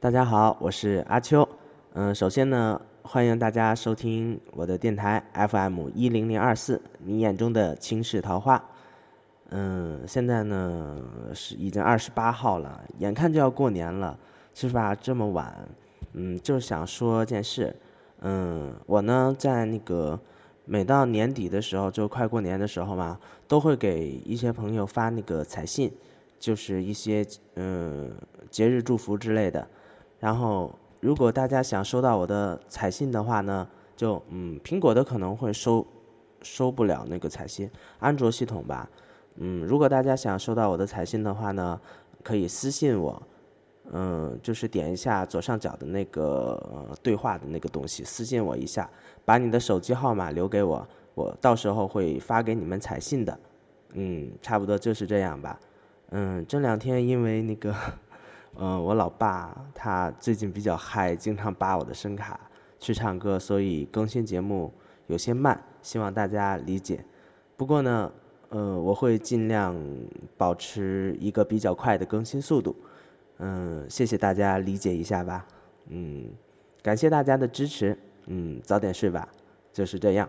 大家好，我是阿秋。嗯，首先呢，欢迎大家收听我的电台 FM 一零零二四，你眼中的倾世桃花。嗯，现在呢是已经二十八号了，眼看就要过年了，是吧？这么晚，嗯，就想说件事。嗯，我呢在那个每到年底的时候，就快过年的时候嘛，都会给一些朋友发那个彩信，就是一些嗯节日祝福之类的。然后，如果大家想收到我的彩信的话呢，就嗯苹果的可能会收收不了那个彩信，安卓系统吧。嗯，如果大家想收到我的彩信的话呢，可以私信我，嗯，就是点一下左上角的那个对话的那个东西，私信我一下，把你的手机号码留给我，我到时候会发给你们彩信的。嗯，差不多就是这样吧。嗯，这两天因为那个，嗯，我老爸他最近比较嗨，经常扒我的声卡去唱歌，所以更新节目有些慢，希望大家理解。不过呢。嗯，我会尽量保持一个比较快的更新速度。嗯，谢谢大家理解一下吧。嗯，感谢大家的支持。嗯，早点睡吧，就是这样。